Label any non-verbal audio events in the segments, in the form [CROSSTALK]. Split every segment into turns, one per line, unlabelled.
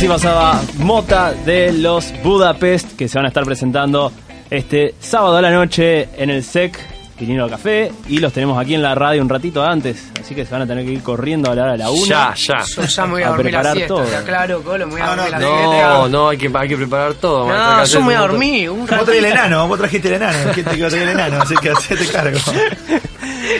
Así pasaba Mota de los Budapest que se van a estar presentando este sábado a la noche en el SEC Vinilo Café y los tenemos aquí en la radio un ratito antes, así que se van a tener que ir corriendo a la hora de la una.
Ya, ya.
Yo ya me voy a, [LAUGHS]
A
dormir la
preparar
siesta,
todo.
está claro, Colo, me voy a
No,
dormir
no,
la
No,
siesta.
no, hay que, hay que preparar todo.
No,
hacer
yo me voy a dormir, un
Vos traes el enano, vos trajiste el enano. ¿Quién te iba a traer el enano? Así que hacete cargo. [LAUGHS]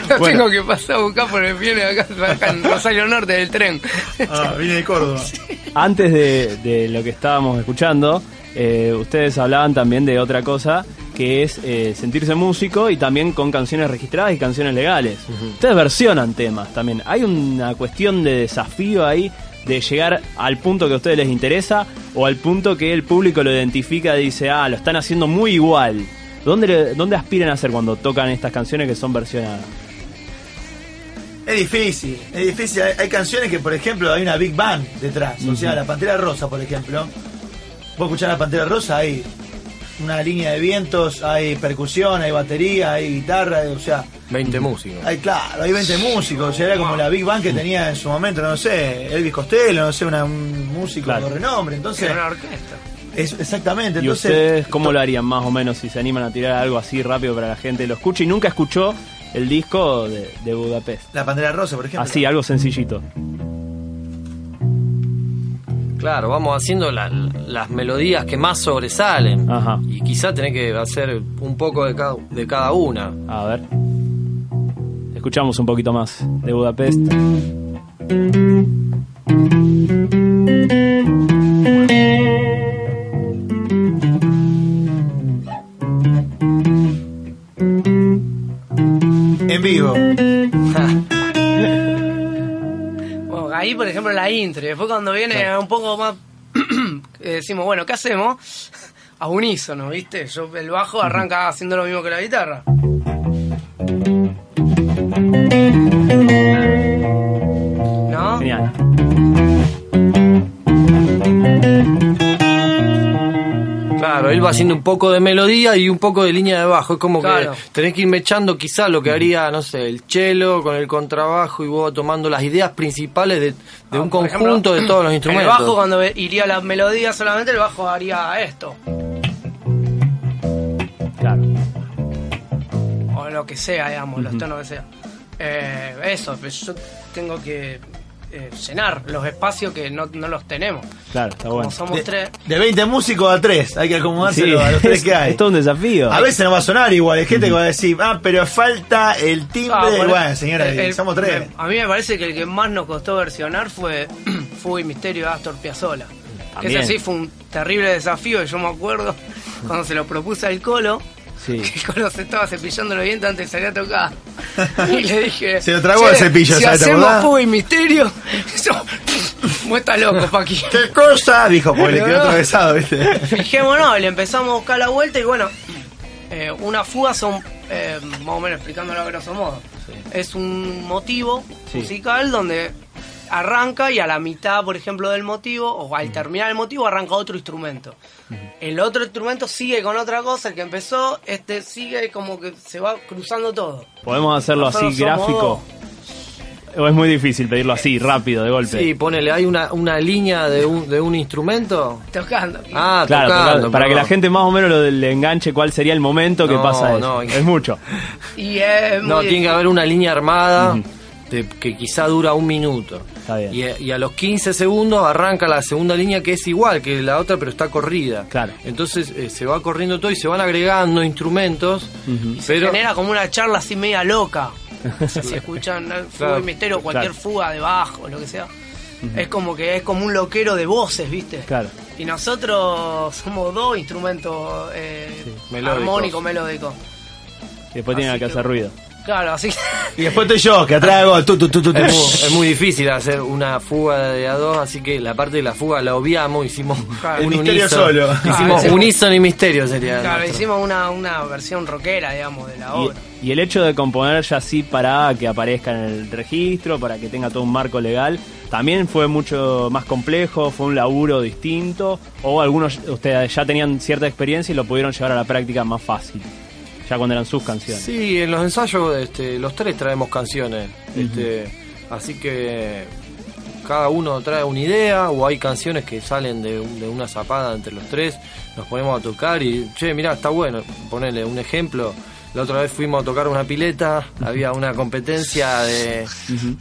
Lo
Bueno.
tengo que pasar a buscar por el viene acá, acá en Rosario Norte del tren.
Ah, vine de Córdoba. [LAUGHS]
Antes de, de lo que estábamos escuchando, eh, ustedes hablaban también de otra cosa que es eh, sentirse músico y también con canciones registradas y canciones legales. Ustedes versionan temas también. Hay una cuestión de desafío ahí de llegar al punto que a ustedes les interesa o al punto que el público lo identifica y dice, ah, lo están haciendo muy igual. ¿Dónde, ¿Dónde aspiran a hacer cuando tocan estas canciones que son versionadas?
Es difícil, es difícil. Hay, hay canciones que, por ejemplo, hay una Big Band detrás. O sea, la Pantera Rosa, por ejemplo. Vos escuchás la Pantera Rosa, hay una línea de vientos, hay percusión, hay batería, hay guitarra, o sea,
20 músicos.
hay claro, hay 20 músicos. O sea, era como la Big Band que tenía en su momento, no sé, Elvis Costello, no sé, una- un músico
Claro.
de renombre. Entonces,
Era una orquesta.
es, exactamente.
¿Y
Entonces,
ustedes cómo lo harían más o menos si se animan a tirar algo así rápido para que la gente lo escuche y nunca escuchó el disco de, de Budapest?
la Pantera Rosa, por ejemplo.
Así, algo sencillito.
Claro, vamos haciendo la- las melodías que más sobresalen.
Ajá.
Y quizá tenés que hacer un poco de cada, de cada una.
A ver. Escuchamos un poquito más de Budapest.
Ejemplo, la intro. y Después, cuando viene un poco más. [CLEARS THROAT] decimos, bueno, ¿qué hacemos? [LAUGHS] A unísono, ¿viste? Yo, el bajo arranca haciendo lo mismo que la guitarra.
Él va haciendo un poco de melodía y un poco de línea de bajo. Es como
Claro.
que tenés que ir mechando quizá lo que haría, no sé, el cello con el contrabajo y vos tomando las ideas principales de, de
Ah,
un conjunto
ejemplo,
de todos los
El
instrumentos.
bajo, cuando iría la melodía solamente, el bajo haría esto.
Claro.
O lo que sea, digamos, los tonos que sea. Eh, eso, pues yo tengo que eh, llenar los espacios que no, no los tenemos.
Claro, está
Como
bueno.
somos
De,
tres.
de 20 músicos a 3, hay que acomodárselo
Sí,
a los tres
es, [LAUGHS]
que hay.
es todo un desafío.
A veces no va a sonar igual, hay gente que va a decir, ah, pero falta el timbre.
Ah, por-
bueno, señora,
el- el-
somos tres.
a mí me parece que el que más nos costó versionar fue [CLEARS THROAT] Fuego y Misterio de Astor Piazzolla.
También.
Ese sí fue un terrible desafío, yo me acuerdo [LAUGHS] cuando se lo propuse al Colo.
Sí. [LAUGHS]
que El Colo se estaba cepillando los dientes antes de salir a tocar. [LAUGHS] Y le dije...
Se lo tragó
"Che,
el cepillo,
Si
¿sabes? ¿Te
hacemos? Fuego y Misterio... [LAUGHS] Yo, vos estás loco, Paqui.
¿Qué cosa? Dijo, porque le quedó
no.
atravesado, ¿viste?
Fijémonos, le empezamos a buscar la vuelta y bueno, eh, una fuga son, eh, más o menos explicándolo a grosso modo, es un motivo
Sí.
musical donde arranca y a la mitad, por ejemplo, del motivo, o al terminar el motivo, arranca otro instrumento. El otro instrumento sigue con otra cosa, el que empezó, este sigue como que se va cruzando todo.
¿Podemos hacerlo así
Nosotros
gráfico? ¿O es muy difícil pedirlo así, rápido, de golpe?
Sí, ponele, hay una, una línea de un, de un instrumento.
Tocando.
Ah,
Claro,
tocando,
para que la gente más o menos lo, le enganche cuál sería el momento que
No,
pasa eso.
no.
Es mucho.
Y es
No, tiene que haber una línea armada de- que quizá dura un minuto.
Está bien.
Y, a- y a los 15 segundos arranca la segunda línea que es igual que la otra, pero está corrida.
Claro.
Entonces eh, se va corriendo todo y se van agregando instrumentos. Pero
genera como una charla así media loca. [LAUGHS] si escuchan Fuego
Claro,
y Misterio, cualquier
claro.
fuga de bajo, lo que sea. Es como que es como un loquero de voces, ¿viste?
Claro.
Y nosotros somos dos instrumentos eh,
Melódicos.
armónico, melódico.
Y después tienen
Así
que
que-
hacer ruido.
Claro, así que
Y después estoy yo, que atrás hago tu, tu, tu,
es, muy, es muy difícil hacer una fuga de a dos, así que la parte de la fuga la obviamos, hicimos
Claro.
un
Misterio
unísono.
solo.
Hicimos
Claro,
unísono y misterio sería.
claro,
nuestro.
hicimos una, una versión rockera, digamos, de la
Y,
obra.
y el hecho de componer ya así para que aparezca en el registro, para que tenga todo un marco legal, también fue mucho más complejo, fue un laburo distinto, o algunos ustedes ya tenían cierta experiencia y lo pudieron llevar a la práctica más fácil, ya cuando eran sus canciones.
Sí, en los ensayos este, los tres traemos canciones. este, así que cada uno trae una idea o hay canciones que salen de, un- de una zapada entre los tres, nos ponemos a tocar y, che, mirá, está bueno, ponele un ejemplo. La otra vez fuimos a tocar una pileta, había una competencia de,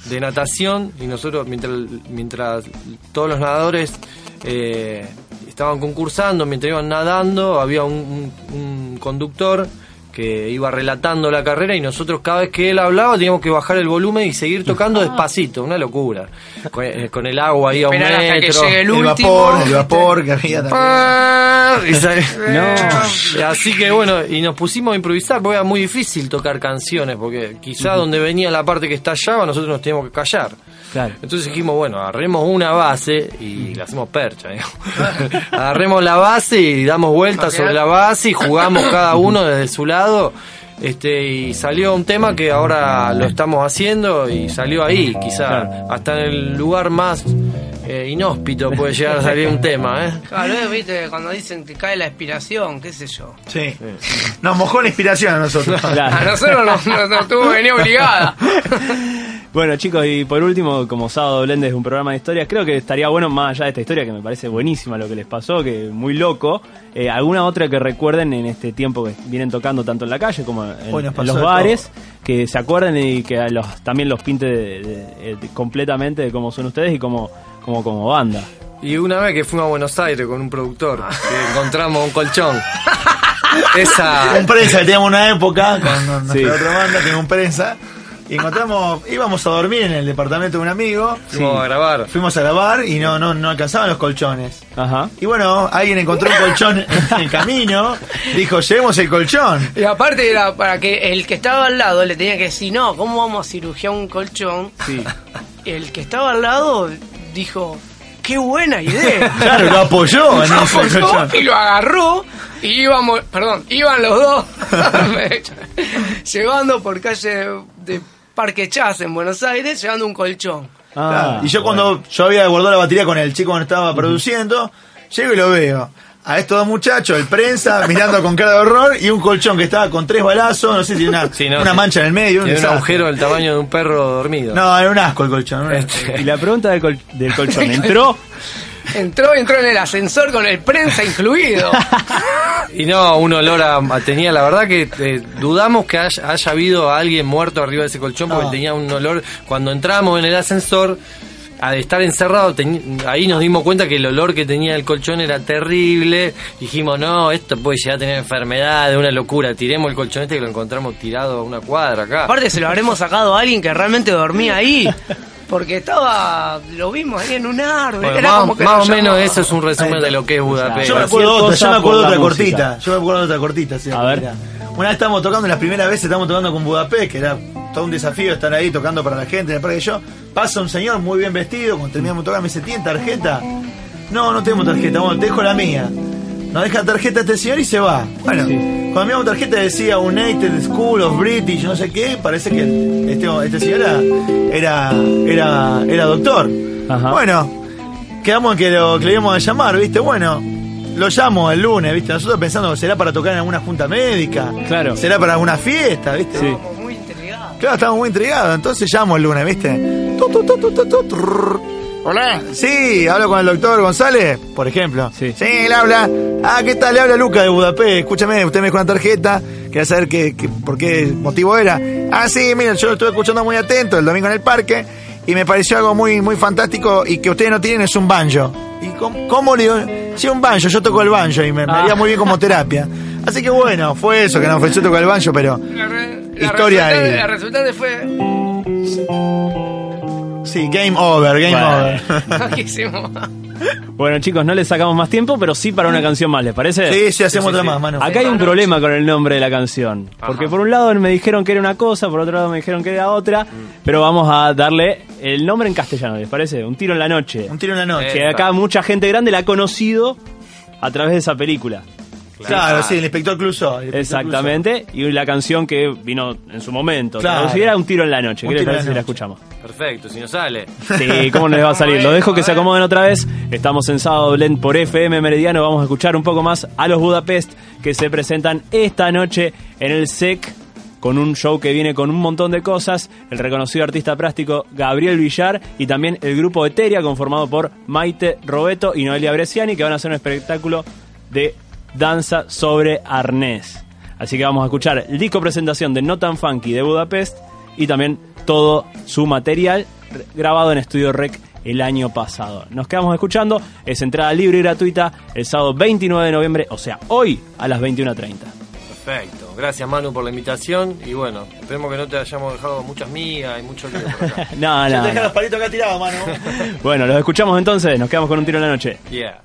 de natación y nosotros, mientras, mientras todos los nadadores eh, estaban concursando, mientras iban nadando, había un, un- un conductor que iba relatando la carrera y nosotros cada vez que él hablaba teníamos que bajar el volumen y seguir tocando despacito, una locura. Con, eh, con el agua ahí a un
Esperar hasta que
metro.
llegue el
El
último.
vapor, el vapor que había también.
Ah, [LAUGHS]
No.
Así que bueno, y nos pusimos a improvisar porque era muy difícil tocar canciones, porque quizá donde venía la parte que estallaba nosotros nos teníamos que callar.
Claro.
Entonces dijimos, bueno, agarremos una base y la hacemos percha. digamos. [LAUGHS] agarremos la base y damos vueltas sobre la base y jugamos cada uno desde su lado. Este, y salió un tema que ahora lo estamos haciendo y salió ahí, quizá
Claro.
hasta en el lugar más eh, inhóspito puede llegar a salir un [LAUGHS] tema, ¿eh?
Claro, eh, viste, cuando dicen que cae la inspiración, qué sé yo.
Sí. Nos mojó la inspiración a nosotros.
Claro.
A nosotros nos, nos, nos tuvo venir obligada. [LAUGHS]
Bueno chicos, y por último, como Sábado Blend es un programa de historias, creo que estaría bueno, más allá de esta historia que me parece buenísima lo que les pasó, que muy loco, eh, alguna otra que recuerden en este tiempo que vienen tocando tanto en la calle como en,
Hoy nos
en
pasó
los bares, que se acuerden y que a los, también los pinte de- de- de- completamente de cómo son ustedes y como, como, como banda.
Y una vez que fuimos a Buenos Aires con un productor, que encontramos un colchón. [LAUGHS] Esa.
Un prensa que teníamos una época con nuestra
Sí.
otra banda, teníamos un prensa. Y encontramos, íbamos a dormir en el departamento de un amigo.
Fuimos a grabar.
Fuimos a grabar y no, no, no alcanzaban los colchones.
Ajá.
Y bueno, alguien encontró un colchón en el camino. Dijo, llevemos el colchón.
Y aparte era para que el que estaba al lado le tenía que decir, no, ¿cómo vamos a cirugiar un colchón?
Sí.
El que estaba al lado dijo, qué buena idea. [LAUGHS]
Claro, lo apoyó en
Lo
ese
apoyó
colchón.
y lo agarró y íbamos, perdón, iban los dos [LAUGHS] [LAUGHS] llevando por calle de Parque Chas en Buenos Aires, llevando un colchón.
Ah,
y yo cuando yo había guardado la batería con el chico que estaba produciendo, llego y lo veo. A estos dos muchachos, el prensa, [LAUGHS] mirando con cara de horror, y un colchón que estaba con tres balazos, no sé si una,
Sí, no,
una
sí.
mancha en el medio. un
un agujero del tamaño de un perro dormido.
No, era un asco el colchón.
Este, [LAUGHS]
Y la pregunta del, col- del colchón, [LAUGHS] ¿entró?
Entró, entró en el ascensor con el prensa incluido. [LAUGHS]
Y no, un olor a, a- tenía, la verdad que eh, dudamos que haya, haya habido alguien muerto arriba de ese colchón porque
No.
tenía un olor, cuando entramos en el ascensor, al estar encerrado, ahí nos dimos cuenta que el olor que tenía el colchón era terrible, dijimos, no, esto puede llegar a tener enfermedades, una locura, tiremos el colchón este que lo encontramos tirado a una cuadra acá.
Aparte se lo habremos sacado a alguien que realmente dormía ahí. [LAUGHS] Porque estaba, lo vimos ahí en un árbol.
Bueno,
era
más,
como que
más o menos
llamaba.
eso es un resumen de lo que es Budapest.
Yo me acuerdo de otra, yo me acuerdo otra cortita. Yo me acuerdo de otra cortita. sí,
A ver.
Una vez estábamos tocando, la primera vez estábamos tocando con Budapest, que era todo un desafío estar ahí tocando para la gente en el parque de yo. Pasa un señor muy bien vestido, cuando terminamos de tocar me dice, ¿tienen tarjeta? No, no tenemos tarjeta, bueno, te dejo la mía. Nos deja tarjeta este señor y se va. Bueno,
Sí.
cuando miramos tarjeta decía United School of British, no sé qué, parece que este, este señor era, era, era, era doctor.
Ajá.
Bueno, quedamos en que lo que le íbamos a llamar, ¿viste? Bueno, lo llamo el lunes, ¿viste? Nosotros pensando que será para tocar en alguna junta médica.
Claro.
Será para alguna fiesta, ¿viste?
Sí.
Estábamos muy intrigados.
Claro, estamos muy intrigados. Entonces llamo el lunes, ¿viste? Tu, tu, tu, tu, tu, tu, trrr. Hola. Sí, hablo con el doctor González, por ejemplo.
Sí.
Sí, él habla. Ah, ¿qué tal? Le habla Luca de Budapest. Escúchame, usted me dejó una tarjeta. Quería saber qué, qué- por qué motivo era. Ah, sí, mira, yo lo estuve escuchando muy atento el domingo en el parque. Y me pareció algo muy, muy fantástico. Y que ustedes no tienen es un banjo. ¿Y cómo, cómo le digo? Sí, un banjo. Yo toco el banjo y me, me
Ah.
haría muy bien como terapia. Así que bueno, fue eso que nos ofreció tocar el banjo, pero.
La, re- la
Historia
resultante,
ahí.
la resultante fue
Sí, game over, game
Bueno.
over. [LAUGHS]
Bueno chicos, no les sacamos más tiempo, pero sí para una canción más, ¿les parece?
Sí, sí, hacemos
Sí,
otra
sí,
más, mano.
Acá hay un problema con el nombre de la canción. Porque por un lado me dijeron que era una cosa, por otro lado me dijeron que era otra. Pero vamos a darle el nombre en castellano, ¿les parece? Un tiro en la noche.
Un tiro en la noche.
Que acá mucha gente grande la ha conocido a través de esa película.
Claro, sí, el inspector Clouseau. el inspector
Exactamente. Y la canción que vino en su momento.
Claro.
Traducida era Un tiro en la noche. ¿Qué les parece si la escuchamos?
Perfecto, si no sale.
Sí, ¿cómo les va a salir? [LAUGHS] Lo dejo que se acomoden otra vez. Estamos en Sábado Blend por FM Meridiano. Vamos a escuchar un poco más a los Budapest que se presentan esta noche en el SEC con un show que viene con un montón de cosas, el reconocido artista plástico Gabriel Villar y también el grupo Eteria conformado por Maite Robeto y Noelia Bresciani que van a hacer un espectáculo de danza sobre arnés. Así que vamos a escuchar el disco presentación de No Tan Funky de Budapest y también todo su material grabado en Estudio Rec el año pasado. Nos quedamos escuchando, es entrada libre y gratuita el sábado 29 de noviembre, o sea, hoy a las 21.30.
Perfecto, gracias Manu por la invitación y bueno, esperemos que no te hayamos dejado muchas migas y mucho lío por acá. [LAUGHS]
no,
Ya
no,
te
no.
los palitos acá tirados, mano.
Bueno, los escuchamos entonces, nos quedamos con un tiro en la noche.
Yeah.